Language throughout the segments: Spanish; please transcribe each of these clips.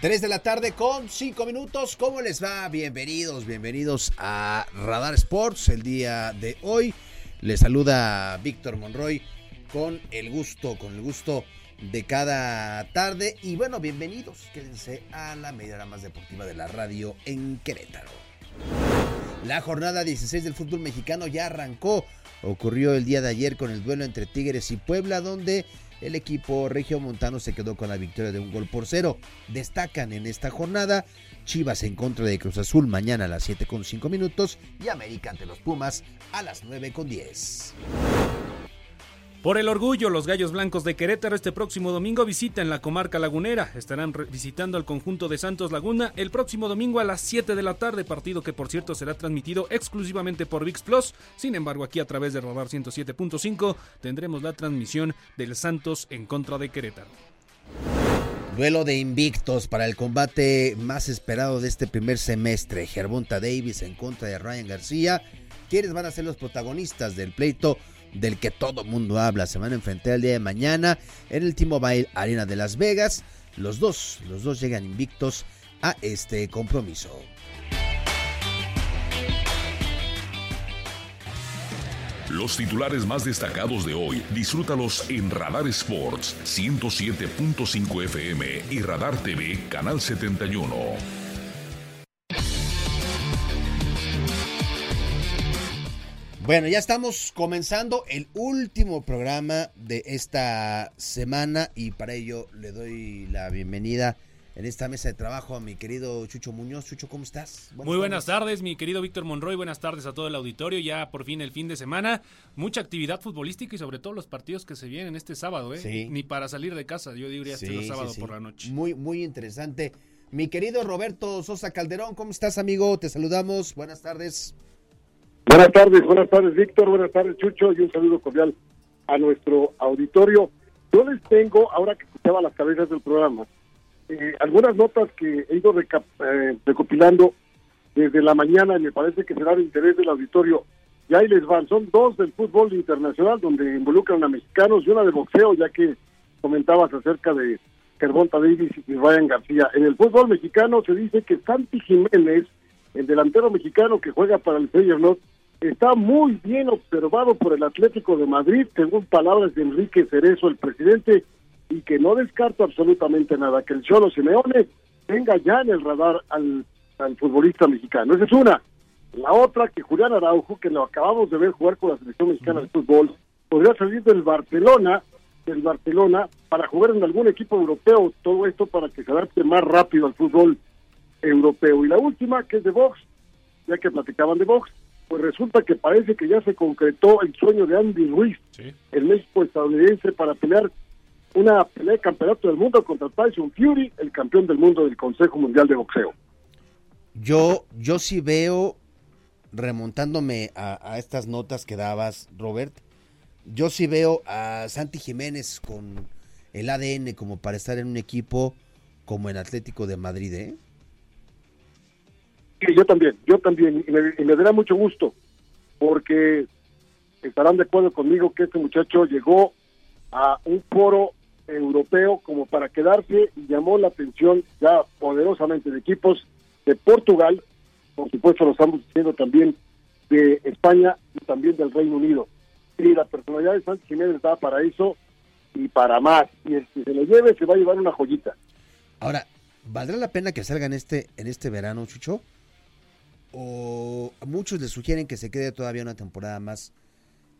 3 de la tarde con 5 minutos. ¿Cómo les va? Bienvenidos, bienvenidos a Radar Sports el día de hoy. Les saluda Víctor Monroy con el gusto, con el gusto de cada tarde. Y bueno, bienvenidos. Quédense a la media más deportiva de la radio en Querétaro. La jornada 16 del fútbol mexicano ya arrancó. Ocurrió el día de ayer con el duelo entre Tigres y Puebla, donde el equipo Montano se quedó con la victoria de un gol por cero. Destacan en esta jornada Chivas en contra de Cruz Azul mañana a las 7 con 5 minutos y América ante los Pumas a las 9 con 10. Por el orgullo, los Gallos Blancos de Querétaro este próximo domingo visitan la comarca lagunera. Estarán visitando al conjunto de Santos Laguna el próximo domingo a las 7 de la tarde, partido que por cierto será transmitido exclusivamente por VIX Plus. Sin embargo, aquí a través de Radar 107.5 tendremos la transmisión del Santos en contra de Querétaro. Duelo de invictos para el combate más esperado de este primer semestre. Gervonta Davis en contra de Ryan García. ¿Quiénes van a ser los protagonistas del pleito? Del que todo mundo habla. Se van a enfrentar el día de mañana en el T-Mobile Arena de Las Vegas. Los dos, los dos llegan invictos a este compromiso. Los titulares más destacados de hoy, disfrútalos en Radar Sports 107.5 FM y Radar TV Canal 71. Bueno, ya estamos comenzando el último programa de esta semana y para ello le doy la bienvenida en esta mesa de trabajo a mi querido Chucho Muñoz. Chucho, ¿cómo estás? Muy buenas tardes. mi querido Víctor Monroy. Buenas tardes a todo el auditorio. Ya por fin el fin de semana. Mucha actividad futbolística y sobre todo los partidos que se vienen este sábado, ¿eh? Ni para salir de casa, yo diría este sábado por la noche. Muy, muy interesante. Mi querido Roberto Sosa Calderón, ¿cómo estás, amigo? Te saludamos. Buenas tardes. Buenas tardes, buenas tardes, Víctor, buenas tardes, Chucho, y un saludo cordial a nuestro auditorio. Yo les tengo, ahora que escuchaba las cabezas del programa, eh, algunas notas que he ido eh, recopilando desde la mañana y me parece que será de interés del auditorio. Y ahí les van, son dos del fútbol internacional donde involucran a mexicanos y una de boxeo, ya que comentabas acerca de Gervonta Davis y Ryan García. En el fútbol mexicano se dice que Santi Jiménez, el delantero mexicano que juega para el Feyenoord, está muy bien observado por el Atlético de Madrid, según palabras de Enrique Cerezo, el presidente, y que no descarta absolutamente nada, que el Cholo Simeone tenga ya en el radar al, futbolista mexicano. Esa es una. La otra, que Julián Araujo, que lo acabamos de ver jugar con la selección mexicana de fútbol, podría salir del Barcelona, del Barcelona, para jugar en algún equipo europeo, todo esto para que se adapte más rápido al fútbol europeo. Y la última, que es de box, ya que platicaban de box, pues resulta que parece que ya se concretó el sueño de Andy Ruiz, el México estadounidense, para pelear una pelea de campeonato del mundo contra Tyson Fury, el campeón del mundo del Consejo Mundial de Boxeo. Yo, yo sí veo, remontándome a, estas notas que dabas, Robert, yo sí veo a Santi Jiménez con el ADN como para estar en un equipo como el Atlético de Madrid, ¿eh? Sí, yo también, yo también, y me, dará mucho gusto, porque estarán de acuerdo conmigo que este muchacho llegó a un foro europeo como para quedarse y llamó la atención ya poderosamente de equipos de Portugal, por supuesto lo estamos diciendo también de España y también del Reino Unido. Y la personalidad de Sánchez Jiménez estaba para eso y para más. Y el que se lo lleve se va a llevar una joyita. Ahora, ¿valdrá la pena que salga en este, en este verano, Chucho? O muchos le sugieren que se quede todavía una temporada más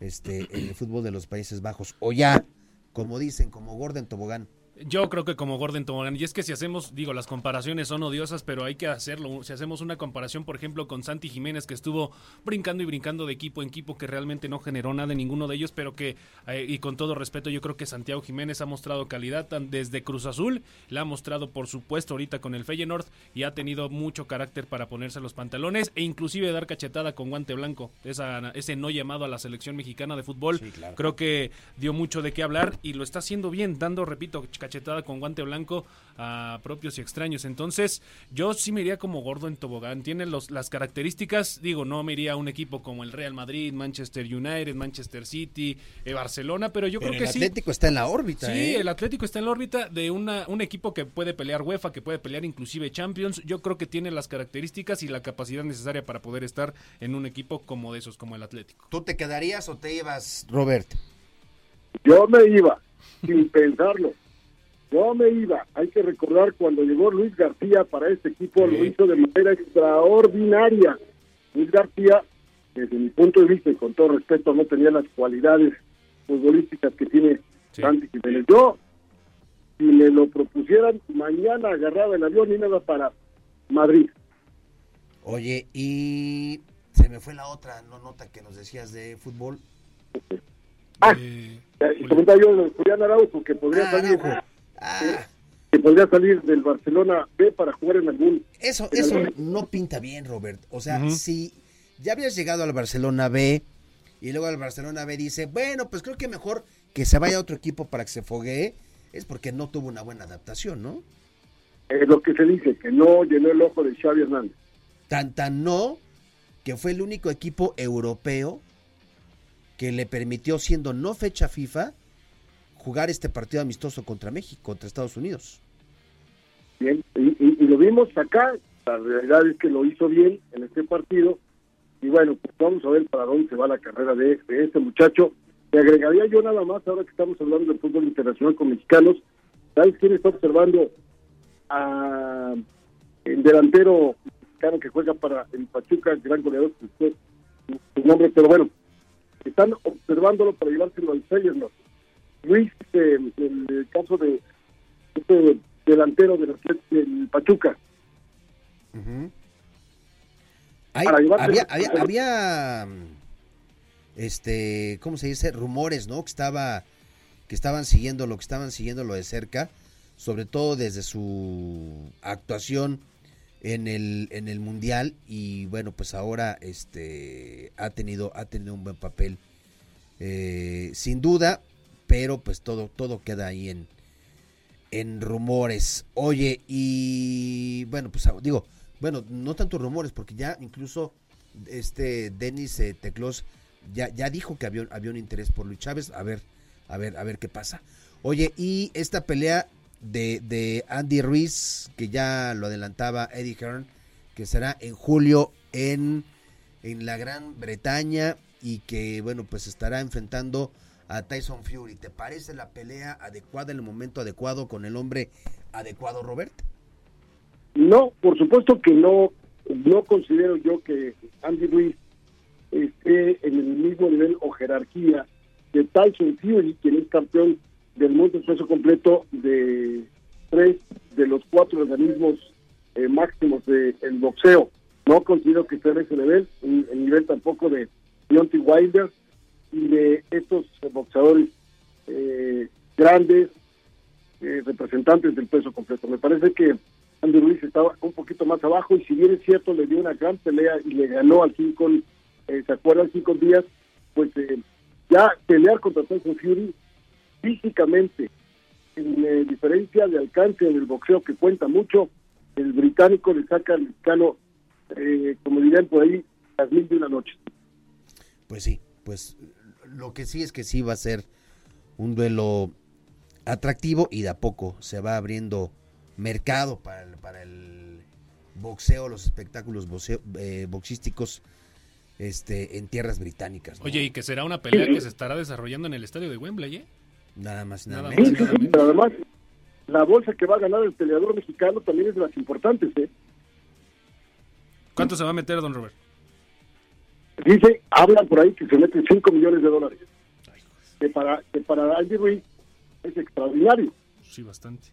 este, en el fútbol de los Países Bajos, o ya, como dicen, como Gordon Tobogán. Yo creo que como Gordon Tobogán, y es que si hacemos, digo, las comparaciones son odiosas, pero hay que hacerlo. Si hacemos una comparación, por ejemplo, con Santi Jiménez, que estuvo brincando y brincando de equipo en equipo, que realmente no generó nada en ninguno de ellos, pero que, eh, y con todo respeto, yo creo que Santiago Jiménez ha mostrado calidad desde Cruz Azul, la ha mostrado, por supuesto, ahorita con el Feyenoord, y ha tenido mucho carácter para ponerse los pantalones e inclusive dar cachetada con guante blanco. Esa, ese no llamado a la selección mexicana de fútbol, creo que dio mucho de qué hablar y lo está haciendo bien, dando, repito, cachetada con guante blanco a propios y extraños. Entonces, yo sí me iría como gordo en tobogán. Tiene los, las características, digo, no me iría a un equipo como el Real Madrid, Manchester United, Manchester City, eh, Barcelona, pero yo creo que sí. El Atlético está en la órbita. Sí, ¿eh? el Atlético está en la órbita de una, un equipo que puede pelear UEFA, que puede pelear inclusive Champions. Yo creo que tiene las características y la capacidad necesaria para poder estar en un equipo como de esos, como el Atlético. ¿Tú te quedarías o te ibas, Robert? Yo me iba, sin pensarlo. Yo me iba. Hay que recordar cuando llegó Luis García para este equipo, lo hizo de manera extraordinaria. Luis García, desde mi punto de vista y con todo respeto, no tenía las cualidades futbolísticas que tiene Santi Jiménez. Yo, si me lo propusieran, mañana agarraba el avión y iba para Madrid. Oye, y se me fue la otra no nota que nos decías de fútbol. Ah, eh, yo de Julián Araujo, que podría ah, salir. Ah. Que podría salir del Barcelona B para jugar en algún. Eso, eso no pinta bien, Robert. O sea, si ya habías llegado al Barcelona B y luego al Barcelona B dice, bueno, pues creo que mejor que se vaya a otro equipo para que se foguee, es porque no tuvo una buena adaptación, ¿no? Es lo que se dice, que no llenó el ojo de Xavi Hernández. Tan, tan no, que fue el único equipo europeo que le permitió, siendo no fecha FIFA, jugar este partido amistoso contra México, contra Estados Unidos. Bien, y, lo vimos acá, la realidad es que lo hizo bien en este partido, y bueno, pues vamos a ver para dónde se va la carrera de, este muchacho. Le agregaría yo nada más, ahora que estamos hablando del fútbol internacional con mexicanos, ¿sabes quién está observando a el delantero mexicano que juega para el Pachuca, el gran goleador, su, su nombre, pero bueno, están observándolo para llevárselo al Feyenoord Luis, eh, el caso de este delantero del, del Pachuca. había, había, este, ¿cómo se dice? Rumores, ¿no? Que estaba, que estaban siguiendo lo que estaban siguiendo de cerca, sobre todo desde su actuación en el, en el mundial y bueno, pues ahora este ha tenido, ha tenido un buen papel. Eh, sin duda, pero pues todo, todo queda ahí en, en rumores. Oye, y bueno, pues digo, bueno, no tanto rumores, porque ya incluso este Denis eh, Teclos ya, ya dijo que había, había un interés por Luis Chávez. A ver, a ver, a ver qué pasa. Oye, y esta pelea de, de Andy Ruiz, que ya lo adelantaba Eddie Hearn, que será en julio en, en la Gran Bretaña y que, bueno, pues estará enfrentando a Tyson Fury. ¿Te parece la pelea adecuada en el momento adecuado con el hombre adecuado, Robert? No, por supuesto que no. No considero yo que Andy Ruiz esté en el mismo nivel o jerarquía de Tyson Fury, quien es campeón del mundo en peso completo de tres de los cuatro organismos eh, máximos del boxeo. No considero que esté en ese nivel, el nivel tampoco de Deontay Wilder, y de estos boxeadores eh, grandes, eh, representantes del peso completo. Me parece que Andy Ruiz estaba un poquito más abajo y si bien es cierto le dio una gran pelea y le ganó al cinco, eh, ¿se acuerdan? Cinco días, pues ya pelear contra Tyson Fury físicamente, en diferencia de alcance en el boxeo que cuenta mucho, el británico le saca al mexicano, como dirían por ahí, las mil de una noche. Pues sí, pues lo que sí es que sí va a ser un duelo atractivo y de a poco se va abriendo mercado para el, para el boxeo, los espectáculos eh, boxísticos este, en tierras británicas. Oye, y que será una pelea que se estará desarrollando en el estadio de Wembley, ¿eh? Nada más nada, nada menos. pero además, la bolsa que va a ganar el peleador mexicano también es de las importantes, ¿eh? ¿Cuánto se va a meter, don Robert? Dice, hablan por ahí que se meten 5 millones de dólares. Que para, que para Andy Ruiz es extraordinario. Sí, bastante.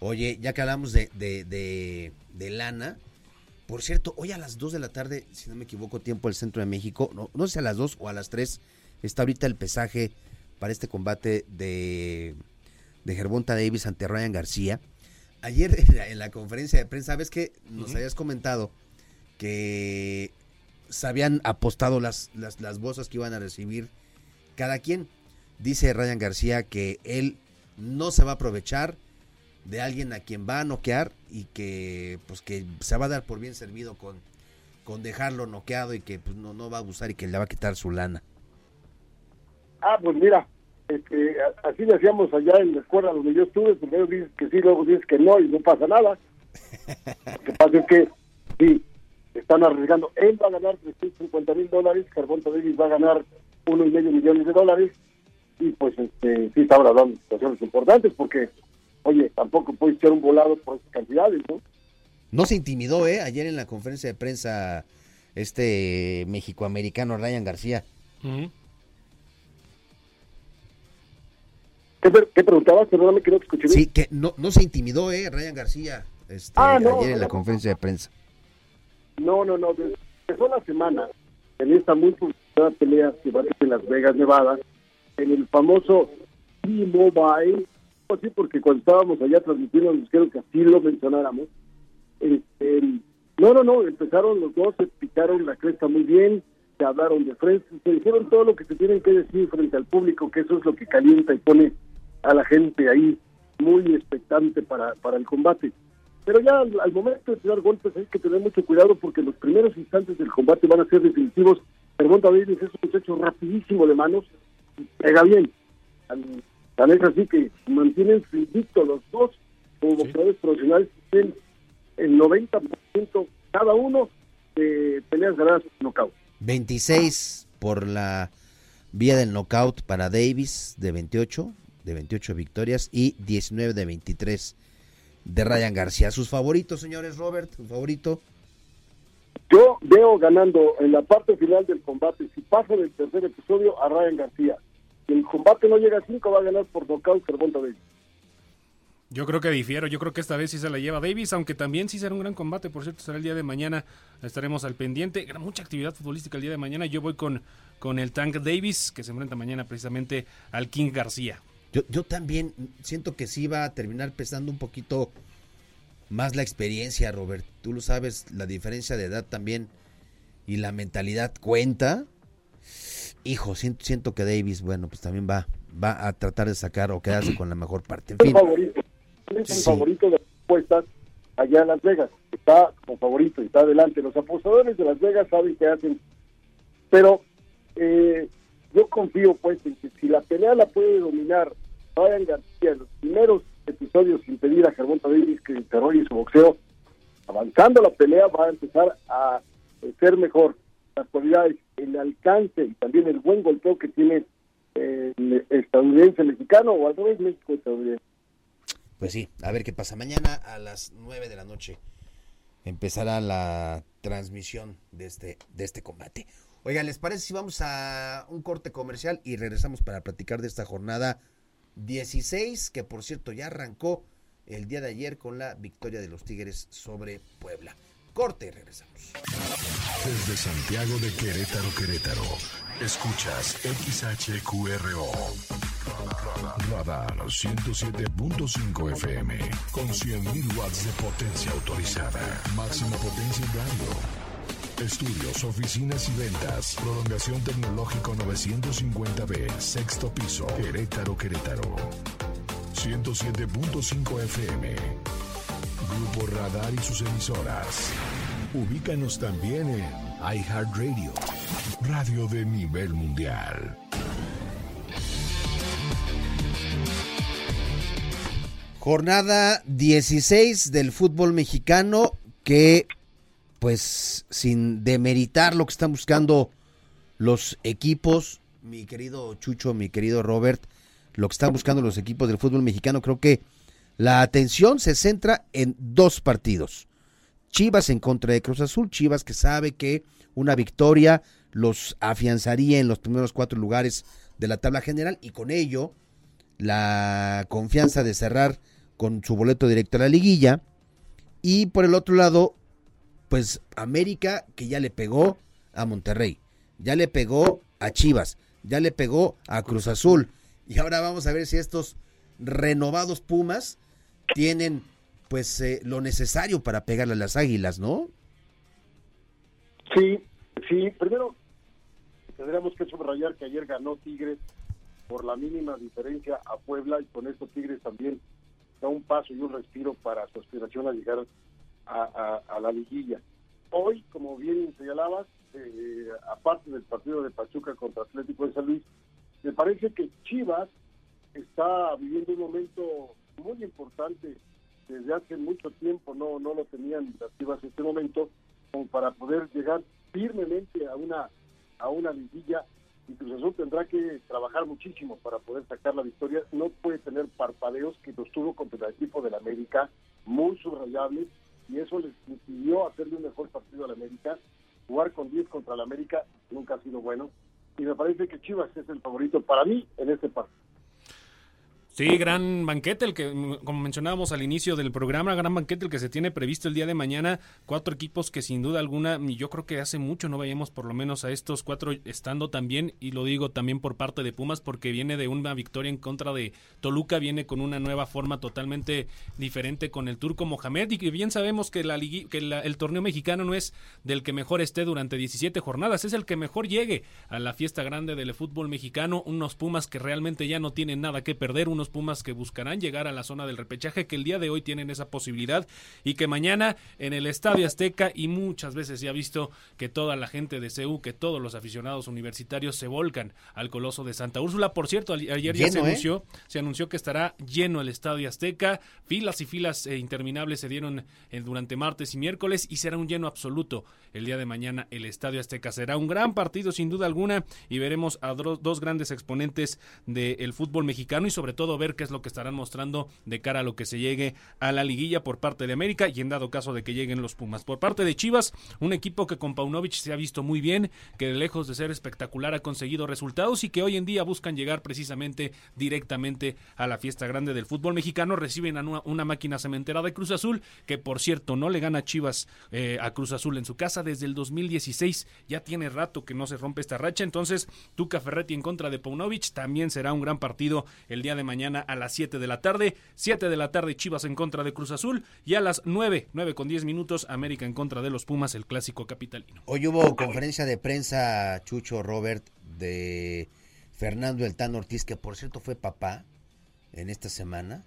Oye, ya que hablamos de, de, de, de lana, por cierto, hoy a las 2 de la tarde, si no me equivoco, tiempo del centro de México, no, no sé a las 2 o a las 3, está ahorita el pesaje para este combate de, de Gervonta Davis ante Ryan García. Ayer en la, en la conferencia de prensa, ¿sabes que Nos Ujú. habías comentado que se habían apostado las, las, las bolsas que iban a recibir cada quien. Dice Ryan García que él no se va a aprovechar de alguien a quien va a noquear y que pues que se va a dar por bien servido con, con dejarlo noqueado y que pues no, no va a abusar y que le va a quitar su lana. Ah, pues mira, este, así le hacíamos allá en la escuela donde yo estuve, primero dices que sí, luego dices que no y no pasa nada. Lo que pasa es que sí, están arriesgando. Él va a ganar 350 mil dólares, Carbonta Davis va a ganar uno y medio millones de dólares y pues este, sí estamos hablando de situaciones importantes porque, oye, tampoco puedes echar un volado por esas cantidades, ¿no? No se intimidó, ¿eh? Ayer en la conferencia de prensa este mexicoamericano Ryan García. ¿Qué, pre- qué preguntabas? Perdóname que no te escuché bien. Sí, que no, no se intimidó, ¿eh? Ryan García este, Ah, no, ayer en la no. conferencia de prensa. No, no, no. Empezó la semana en esta muy publicitada pelea que va a en Las Vegas, Nevada, en el famoso T-Mobile, así porque cuando estábamos allá transmitiendo nos dijeron que así lo mencionáramos. Este, no, no, no, empezaron los dos, se picaron la cresta muy bien, se hablaron de frente, se dijeron todo lo que se tienen que decir frente al público, que eso es lo que calienta y pone a la gente ahí muy expectante para, para el combate. Pero ya al, al momento de tirar golpes hay que tener mucho cuidado porque los primeros instantes del combate van a ser definitivos. Pregunta Davis es un muchacho rapidísimo de manos, y pega bien. Tan, tan es así que mantienen su invicto los dos como boxeadores profesionales, tienen el 90% cada uno de peleas ganadas por nocaut. 26 por la vía del knockout para Davis de 28, de 28 victorias y 19 de 23 de Ryan García. Sus favoritos, señores, Robert, su favorito. Yo veo ganando en la parte final del combate, si pasa del tercer episodio, a Ryan García. Si el combate no llega a 5, va a ganar por nocaut Cervonta Davis. Yo creo que difiero, yo creo que esta vez sí se la lleva Davis, aunque también sí será un gran combate, por cierto, será el día de mañana, estaremos al pendiente, Gran- mucha actividad futbolística el día de mañana, yo voy con, con el Tank Davis, que se enfrenta mañana precisamente al King García. Yo, yo también siento que sí va a terminar pesando un poquito más la experiencia, Robert. Tú lo sabes, la diferencia de edad también y la mentalidad cuenta. Hijo, siento, siento que Davis, bueno, pues también va, va a tratar de sacar o quedarse con la mejor parte. En fin, favorito. Es el Sí. favorito de las apuestas allá en Las Vegas. Está como favorito y está adelante. Los apostadores de Las Vegas saben qué hacen. Pero eh, yo confío, pues, en que si la pelea la puede dominar Ryan García los primeros episodios sin pedir a Gervonta Davis que desarrolle su boxeo, avanzando la pelea va a empezar a eh, ser mejor. Las cualidades, el alcance y también el buen golpeo que tiene eh, el estadounidense mexicano o al revés México estadounidense. pues sí, a ver qué pasa. Mañana a las 9 de la noche empezará la transmisión de este, de este combate. Oigan, ¿les parece si vamos a un corte comercial y regresamos para platicar de esta jornada 16, que por cierto ya arrancó el día de ayer con la victoria de los Tigres sobre Puebla? Corte y regresamos. Desde Santiago de Querétaro, Querétaro. Escuchas XHQRO. Radar 107.5 FM. Con 100.000 watts de potencia autorizada. Máxima potencia en radio. Estudios, oficinas y ventas. Prolongación tecnológico 950B. Sexto piso. Querétaro, Querétaro. 107.5 FM. Grupo Radar y sus emisoras. Ubícanos también en iHeartRadio, radio de nivel mundial. Jornada 16 del fútbol mexicano que, pues, sin demeritar lo que están buscando los equipos, mi querido Chucho, mi querido Robert, lo que están buscando los equipos del fútbol mexicano, creo que la atención se centra en dos partidos. Chivas en contra de Cruz Azul, Chivas que sabe que una victoria los afianzaría en los primeros cuatro lugares de la tabla general y con ello la confianza de cerrar con su boleto directo a la liguilla. Y por el otro lado, pues América que ya le pegó a Monterrey, ya le pegó a Chivas, ya le pegó a Cruz Azul. Y ahora vamos a ver si estos renovados Pumas tienen pues eh, lo necesario para pegarle a las águilas, ¿no? Sí, sí. Primero, tendríamos que subrayar que ayer ganó Tigres por la mínima diferencia a Puebla y con esto Tigres también da un paso y un respiro para su aspiración a llegar a, la liguilla. Hoy, como bien señalabas, eh, aparte del partido de Pachuca contra Atlético de San Luis, me parece que Chivas está viviendo un momento muy importante desde hace mucho tiempo, no no lo tenían las Chivas en este momento, como para poder llegar firmemente a una a una liguilla y Cruz Azul tendrá que trabajar muchísimo para poder sacar la victoria. No puede tener parpadeos que los tuvo contra el equipo del América, muy subrayables, y eso les impidió hacerle un mejor partido al América. Jugar con 10 contra el América nunca ha sido bueno. Y me parece que Chivas es el favorito para mí en este partido. Sí, gran banquete, el que, como mencionábamos al inicio del programa, gran banquete el que se tiene previsto el día de mañana. Cuatro equipos que sin duda alguna, yo creo que hace mucho no veíamos por lo menos a estos cuatro estando también, y lo digo también por parte de Pumas, porque viene de una victoria en contra de Toluca, viene con una nueva forma totalmente diferente con el turco Mohamed, y que bien sabemos que, la, que el torneo mexicano no es del que mejor esté durante 17 jornadas, es el que mejor llegue a la fiesta grande del fútbol mexicano, unos Pumas que realmente ya no tienen nada que perder, unos Pumas que buscarán llegar a la zona del repechaje, que el día de hoy tienen esa posibilidad y que mañana en el Estadio Azteca y muchas veces se ha visto que toda la gente de CEU, que todos los aficionados universitarios se volcan al Coloso de Santa Úrsula. Por cierto, ayer ya se ¿eh? anunció, se anunció que estará lleno el Estadio Azteca, filas y filas eh, interminables se dieron eh, durante martes y miércoles y será un lleno absoluto el día de mañana el Estadio Azteca. Será un gran partido sin duda alguna y veremos a dos grandes exponentes del fútbol mexicano y sobre todo ver qué es lo que estarán mostrando de cara a lo que se llegue a la liguilla por parte de América y en dado caso de que lleguen los Pumas. Por parte de Chivas, un equipo que con Paunovic se ha visto muy bien, que lejos de ser espectacular ha conseguido resultados y que hoy en día buscan llegar precisamente directamente a la fiesta grande del fútbol mexicano. Reciben a una, máquina cementera de Cruz Azul, que por cierto no le gana Chivas eh, a Cruz Azul en su casa desde el 2016. Ya tiene rato que no se rompe esta racha. Entonces, Tuca Ferretti en contra de Paunovic también será un gran partido el día de mañana a las 7 de la tarde. 7 de la tarde Chivas en contra de Cruz Azul y a las 9, 9 con 10 minutos América en contra de los Pumas, el clásico capitalino. Hoy hubo conferencia de prensa, Chucho Robert, de Fernando El Tan Ortiz, que por cierto fue papá en esta semana.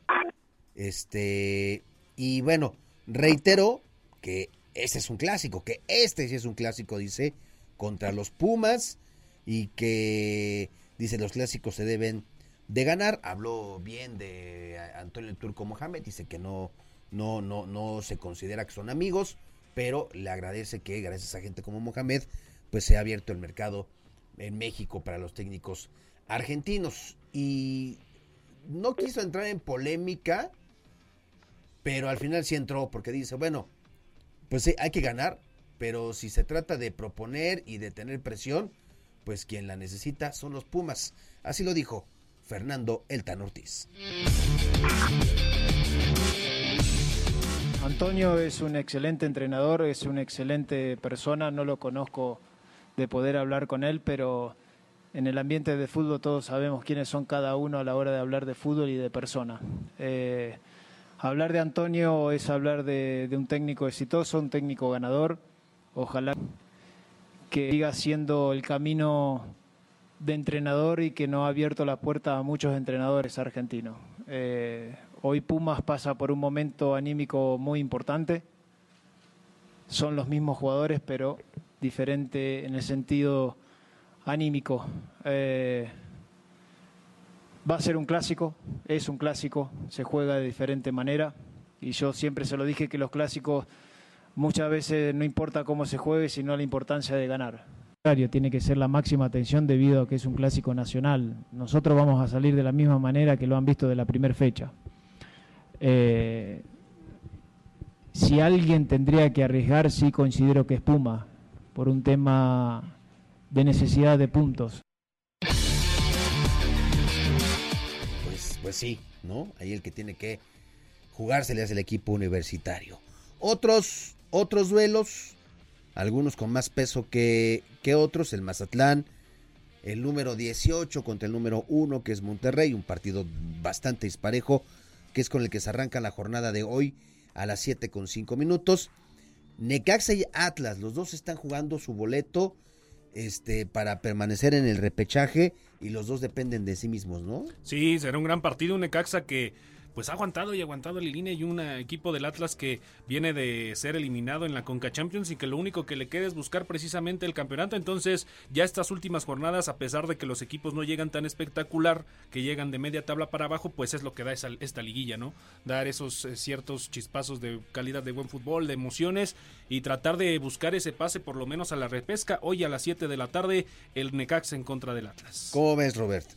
Este, y bueno, reitero que ese es un clásico, que este sí es un clásico, dice, contra los Pumas y que dice los clásicos se deben de ganar. Habló bien de Antonio Turco Mohamed, dice que no, no, no, no se considera que son amigos, pero le agradece que gracias a gente como Mohamed, pues se ha abierto el mercado en México para los técnicos argentinos. Y no quiso entrar en polémica, pero al final sí entró porque dice, bueno, pues sí, hay que ganar, pero si se trata de proponer y de tener presión, pues quien la necesita son los Pumas. Así lo dijo Fernando Eltan Ortiz. Antonio es un excelente entrenador, es una excelente persona, no lo conozco de poder hablar con él, pero en el ambiente de fútbol todos sabemos quiénes son cada uno a la hora de hablar de fútbol y de persona. Eh, hablar de Antonio es hablar de, de, un técnico exitoso, un técnico ganador. Ojalá que siga siendo el camino de entrenador y que no ha abierto la puerta a muchos entrenadores argentinos. Eh, hoy Pumas pasa por un momento anímico muy importante. Son los mismos jugadores, pero diferente en el sentido anímico. Eh, va a ser un clásico, es un clásico, se juega de diferente manera. Y yo siempre se lo dije que los clásicos muchas veces no importa cómo se juegue, sino la importancia de ganar tiene que ser la máxima atención debido a que es un clásico nacional. Nosotros vamos a salir de la misma manera que lo han visto de la primera fecha. Eh, si alguien tendría que arriesgar, sí considero que es Puma, por un tema de necesidad de puntos. Pues, pues sí, ¿no? Ahí el que tiene que jugársele es el equipo universitario. Otros, otros duelos, algunos con más peso que, que otros, el Mazatlán, el número 18 contra el número 1 que es Monterrey, un partido bastante disparejo, que es con el que se arranca la jornada de hoy a las 7 con 5 minutos. Necaxa y Atlas, los dos están jugando su boleto este, para permanecer en el repechaje y los dos dependen de sí mismos, ¿no? Sí, será un gran partido, un Necaxa que pues ha aguantado y aguantado la línea y un equipo del Atlas que viene de ser eliminado en la Conca Champions y que lo único que le queda es buscar precisamente el campeonato. Entonces, ya estas últimas jornadas, a pesar de que los equipos no llegan tan espectacular, que llegan de media tabla para abajo, pues es lo que da esa, esta liguilla, ¿no? Dar esos eh, ciertos chispazos de calidad de buen fútbol, de emociones y tratar de buscar ese pase por lo menos a la repesca. Hoy a las 7 de la tarde, el Necaxa en contra del Atlas. ¿Cómo ves, Robert?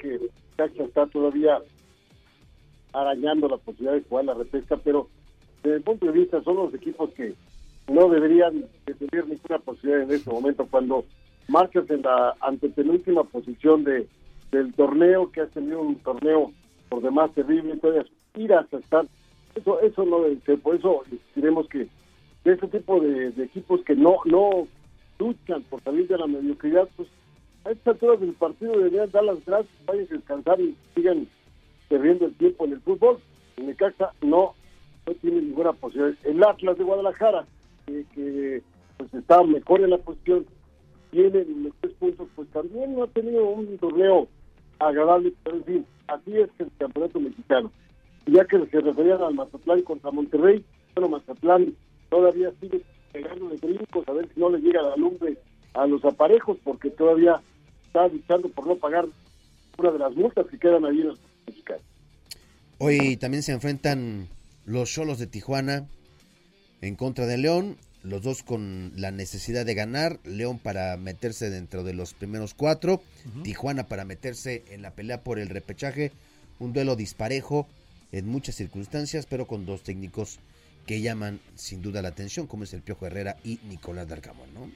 que está todavía arañando la posibilidad de jugar la repesca, pero desde el punto de vista son los equipos que no deberían de tener ninguna posibilidad en este momento. Cuando marchas en la antepenúltima posición de del torneo que ha tenido un torneo por demás terrible entonces ir hasta estar. Eso eso no por eso diremos que ese tipo de, equipos que no no luchan por salir de la mediocridad pues a estas alturas del partido deberían dar las gracias, vayan a descansar y sigan perdiendo el tiempo en el fútbol. En el Caxa no, no tiene ninguna posibilidad. El Atlas de Guadalajara, que, pues está mejor en la posición, tiene los tres puntos, pues también no ha tenido un torneo agradable, pero en fin, así es el campeonato mexicano. ya que se referían al Mazatlán contra Monterrey, bueno, Mazatlán todavía sigue pegando de brincos a ver si no le llega la lumbre a los aparejos, porque todavía está luchando por no pagar una de las multas que quedan ahí en los mexicanos. Hoy también se enfrentan los Cholos de Tijuana en contra de León, los dos con la necesidad de ganar, León para meterse dentro de los primeros cuatro, Tijuana para meterse en la pelea por el repechaje, un duelo disparejo en muchas circunstancias, pero con dos técnicos que llaman sin duda la atención, como es el Piojo Herrera y Nicolás Darcamón, ¿no?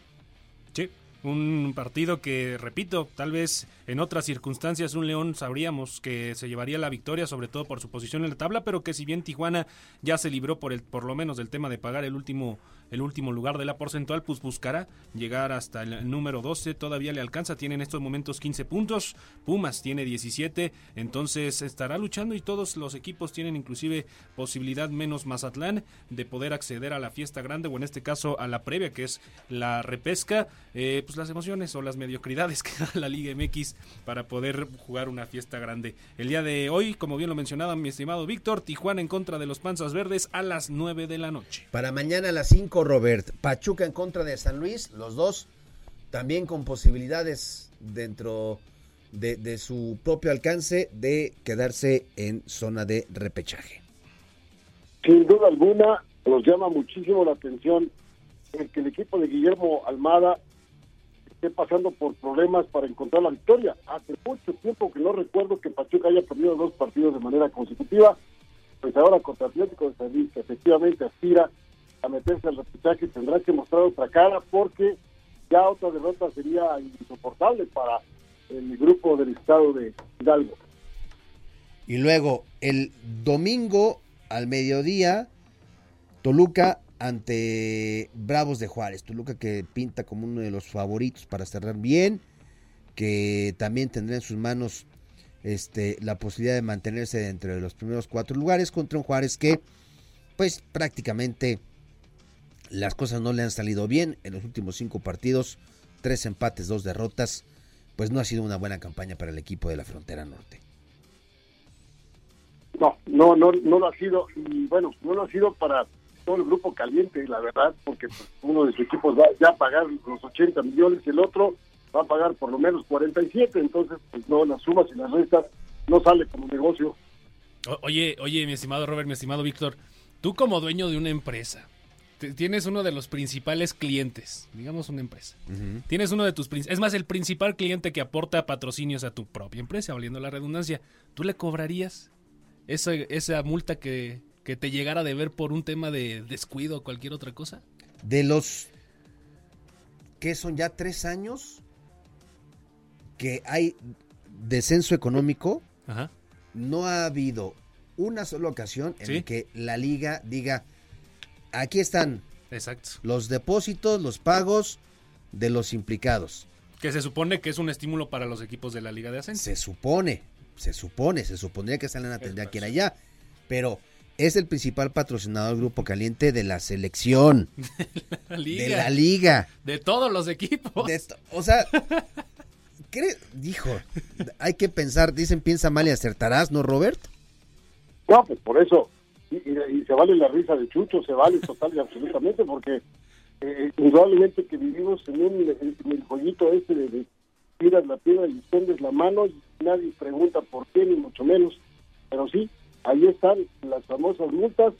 Sí, un partido que, repito, tal vez en otras circunstancias un León sabríamos que se llevaría la victoria, sobre todo por su posición en la tabla, pero que si bien Tijuana ya se libró por el, por lo menos del tema de pagar el último el último lugar de la porcentual, pues buscará llegar hasta el número 12, todavía le alcanza, tiene en estos momentos 15 puntos, Pumas tiene 17, entonces estará luchando y todos los equipos tienen inclusive posibilidad menos Mazatlán de poder acceder a la fiesta grande o en este caso a la previa que es la repesca, eh, pues las emociones o las mediocridades que da la Liga MX para poder jugar una fiesta grande. El día de hoy, como bien lo mencionaba mi estimado Víctor, Tijuana en contra de los Panzas Verdes a las 9 de la noche. Para mañana a las 5 Robert. Pachuca en contra de San Luis, los dos también con posibilidades dentro de, su propio alcance de quedarse en zona de repechaje. Sin duda alguna, nos llama muchísimo la atención el que el equipo de Guillermo Almada esté pasando por problemas para encontrar la victoria. Hace mucho tiempo que no recuerdo que Pachuca haya perdido dos partidos de manera consecutiva, pues ahora contra Atlético de San Luis, efectivamente aspira a meterse al repechaje tendrá que mostrar otra cara porque ya otra derrota sería insoportable para el grupo del estado de Hidalgo. Y luego el domingo al mediodía, Toluca ante Bravos de Juárez. Toluca que pinta como uno de los favoritos para cerrar bien, que también tendrá en sus manos este, la posibilidad de mantenerse dentro de los primeros cuatro lugares contra un Juárez que pues prácticamente las cosas no le han salido bien en los últimos cinco partidos, tres empates, dos derrotas, pues no ha sido una buena campaña para el equipo de la frontera norte. No, no, no, no lo ha sido y bueno, no lo ha sido para todo el grupo caliente, la verdad, porque pues, uno de sus equipos va ya a pagar los 80 millones y el otro va a pagar por lo menos 47, entonces pues no, las sumas y las restas no sale como negocio. oye, oye, mi estimado Robert, mi estimado Víctor, tú como dueño de una empresa, tienes uno de los principales clientes, digamos una empresa. Tienes uno de tus es más el principal cliente que aporta patrocinios a tu propia empresa, valiendo la redundancia. ¿Tú le cobrarías esa, esa multa que, que te llegara a deber por un tema de descuido o cualquier otra cosa? De los que son ya tres años que hay descenso económico, Ajá. no ha habido una sola ocasión en Sí. que la liga diga, aquí están Exacto. los depósitos, los pagos de los implicados. Que se supone que es un estímulo para los equipos de la Liga de Ascenso. Se supone, se supone, se supondría que salen a atender aquí y allá, pero es el principal patrocinador del Grupo Caliente de la selección, La de liga. la liga. De todos los equipos. De o sea, ¿cree? Dijo, hay que pensar, dicen piensa mal y acertarás, ¿no, Robert? No, pues por eso. Y, se vale la risa de Chucho, se vale total y absolutamente, porque eh, indudablemente que vivimos en, un, el jueguito este de, tiras la piedra y extendes la mano y nadie pregunta por qué, ni mucho menos. Pero sí, ahí están las famosas multas,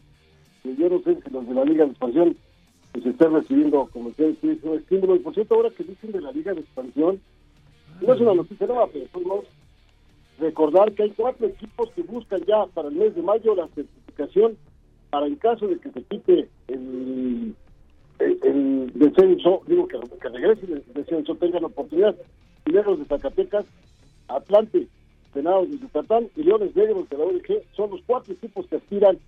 que yo no sé si los de la Liga de Expansión pues están recibiendo, como ustedes dicen, un estímulo. Y por cierto, ahora que dicen de la Liga de Expansión, no es una noticia nueva, pero recordar que hay cuatro equipos que buscan ya para el mes de mayo la para en caso de que se quite el, el, el descenso, digo que, regrese el descenso, tengan oportunidad. Mineros de Zacatecas, Atlante, Venados de Yucatán y Leones Negros de la ONG son los cuatro equipos que aspiran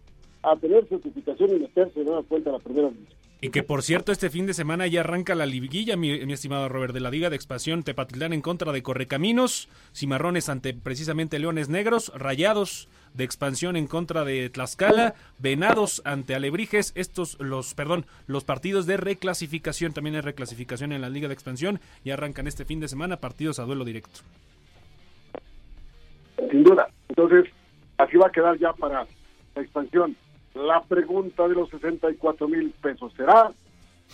a tener certificación y meterse de nueva cuenta a la primera división. Y que por cierto, este fin de semana ya arranca la liguilla, mi, mi estimado Robert, de la Liga de Expansión. Tepatitlán en contra de Correcaminos, Cimarrones ante precisamente Leones Negros, Rayados de Expansión en contra de Tlaxcala, Venados ante Alebrijes. Estos, los, perdón, los partidos de reclasificación, también hay reclasificación en la Liga de Expansión. Y arrancan este fin de semana partidos a duelo directo. sin duda. Entonces, así va a quedar ya para la expansión. La pregunta de los 64 mil pesos será,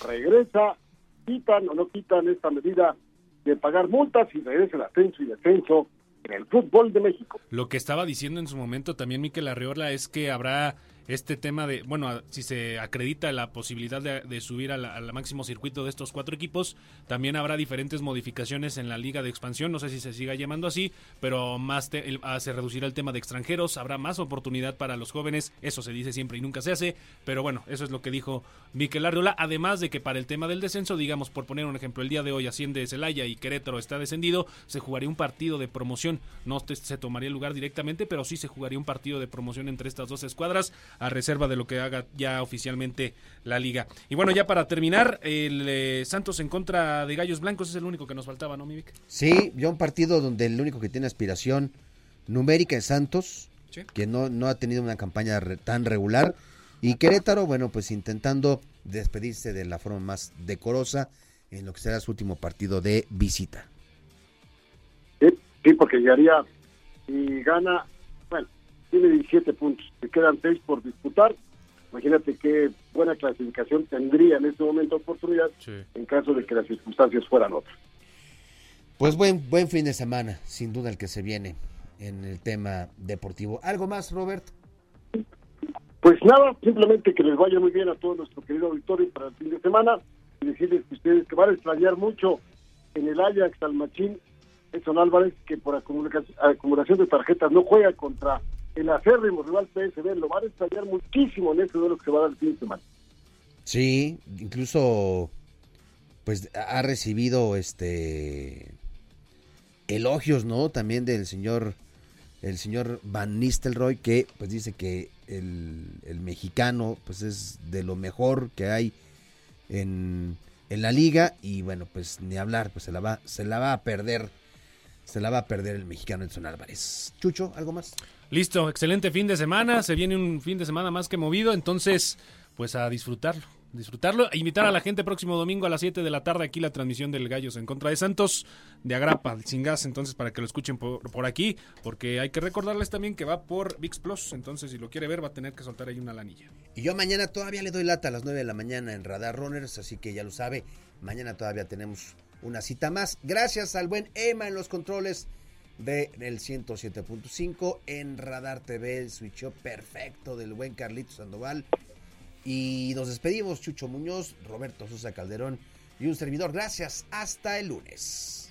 ¿regresa, quitan o no quitan esta medida de pagar multas y regresa el ascenso y descenso en el fútbol de México? Lo que estaba diciendo en su momento también Miquel Arriola es que habrá este tema de, bueno, si se acredita la posibilidad de, subir al, máximo circuito de estos cuatro equipos, también habrá diferentes modificaciones en la liga de expansión, no sé si se siga llamando así, pero más te- el- ah, se reducirá el tema de extranjeros, habrá más oportunidad para los jóvenes, eso se dice siempre y nunca se hace, pero bueno, eso es lo que dijo Miquel Arriola, además de que para el tema del descenso, digamos, por poner un ejemplo, el día de hoy asciende Celaya y Querétaro está descendido, se jugaría un partido de promoción, no se tomaría lugar directamente, pero sí se jugaría un partido de promoción entre estas dos escuadras, a reserva de lo que haga ya oficialmente la liga. Y bueno, ya para terminar, el eh, Santos en contra de Gallos Blancos es el único que nos faltaba, ¿no, Mimic? Sí, ya un partido donde el único que tiene aspiración numérica es Santos, Sí. que no, no ha tenido una campaña re- tan regular. Y Querétaro, bueno, pues intentando despedirse de la forma más decorosa en lo que será su último partido de visita. Sí, sí, porque llegaría y gana, tiene 17 puntos, le quedan 6 por disputar. Imagínate qué buena clasificación tendría en este momento oportunidad en caso de que las circunstancias fueran otras. Pues buen, buen fin de semana, sin duda el que se viene en el tema deportivo. ¿Algo más, Robert? Pues nada, simplemente que les vaya muy bien a todo nuestro querido auditorio para el fin de semana y decirles que ustedes que van a extrañar mucho en el Ajax al Machín Edson Álvarez, que por acumula- acumulación de tarjetas no juega contra el acérrimo rival PSV, lo van a extrañar muchísimo en este duelo que se va a dar el fin de semana. Sí, incluso pues ha recibido este elogios, ¿no? También del señor el señor Van Nistelrooy que pues dice que el, el mexicano pues es de lo mejor que hay en, en la liga y bueno, pues ni hablar, pues se la va se la va a perder. Se la va a perder el mexicano Edson Álvarez. Chucho, ¿algo más? Listo, excelente fin de semana. Se viene un fin de semana más que movido, entonces, pues a disfrutarlo. Disfrutarlo e invitar a la gente próximo domingo a las 7 de la tarde aquí la transmisión del Gallos en contra de Santos de Agrapa, sin gas, entonces para que lo escuchen por, por aquí, porque hay que recordarles también que va por VIX Plus, entonces si lo quiere ver va a tener que soltar ahí una lanilla. Y yo mañana todavía le doy lata a las 9 de la mañana en Radar Runners, así que ya lo sabe, mañana todavía tenemos una cita más. Gracias al buen Emma en los controles del 107.5 en Radar TV, el switch perfecto del buen Carlitos Sandoval. Y nos despedimos, Chucho Muñoz, Roberto Sosa Calderón y un servidor. Gracias, hasta el lunes.